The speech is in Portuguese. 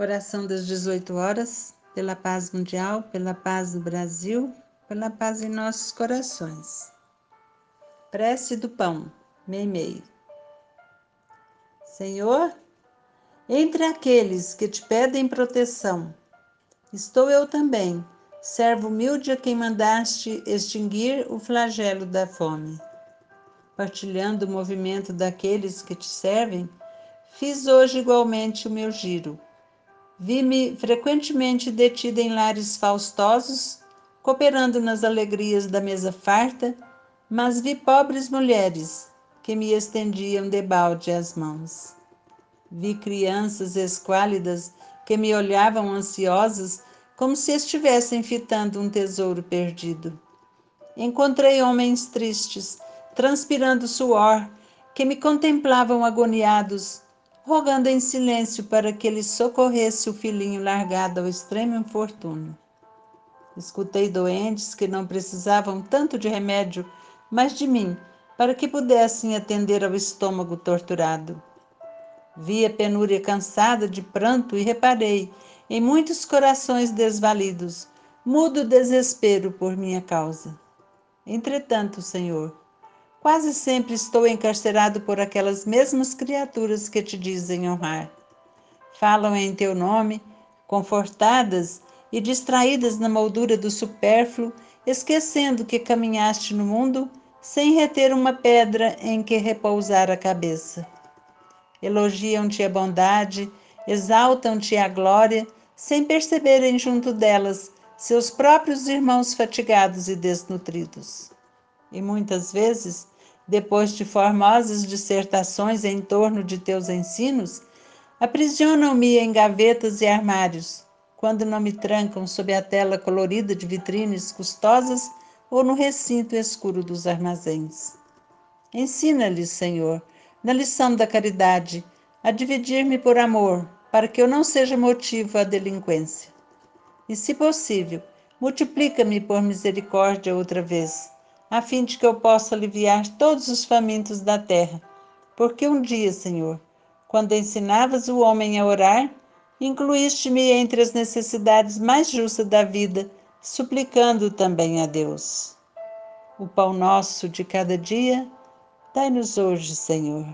Oração das 18 horas, pela paz mundial, pela paz do Brasil, pela paz em nossos corações. Prece do pão, meimei. Senhor, entre aqueles que te pedem proteção, estou eu também, servo humilde a quem mandaste extinguir o flagelo da fome. Partilhando o movimento daqueles que te servem, fiz hoje igualmente o meu giro Vi-me frequentemente detida em lares faustosos, cooperando nas alegrias da mesa farta, mas vi pobres mulheres que me estendiam debalde as mãos. Vi crianças esquálidas que me olhavam ansiosas, como se estivessem fitando um tesouro perdido. Encontrei homens tristes, transpirando suor, que me contemplavam agoniados, rogando em silêncio para que ele socorresse o filhinho largado ao extremo infortúnio. Escutei doentes que não precisavam tanto de remédio, mas de mim, para que pudessem atender ao estômago torturado. Vi a penúria cansada de pranto e reparei em muitos corações desvalidos, mudo desespero por minha causa. Entretanto, Senhor, Quase sempre estou encarcerado por aquelas mesmas criaturas que te dizem honrar. Falam em teu nome, confortadas e distraídas na moldura do supérfluo, esquecendo que caminhaste no mundo sem reter uma pedra em que repousar a cabeça. Elogiam-te a bondade, exaltam-te a glória, sem perceberem junto delas seus próprios irmãos fatigados e desnutridos e muitas vezes, depois de formosas dissertações em torno de teus ensinos, aprisionam-me em gavetas e armários, quando não me trancam sob a tela colorida de vitrines custosas ou no recinto escuro dos armazéns. Ensina-lhes, Senhor, na lição da caridade, a dividir-me por amor, para que eu não seja motivo à delinquência. E, se possível, multiplica-me por misericórdia outra vez a fim de que eu possa aliviar todos os famintos da terra. Porque um dia, Senhor, quando ensinavas o homem a orar, incluíste-me entre as necessidades mais justas da vida, suplicando também a Deus. O pão nosso de cada dia, dai-nos hoje, Senhor.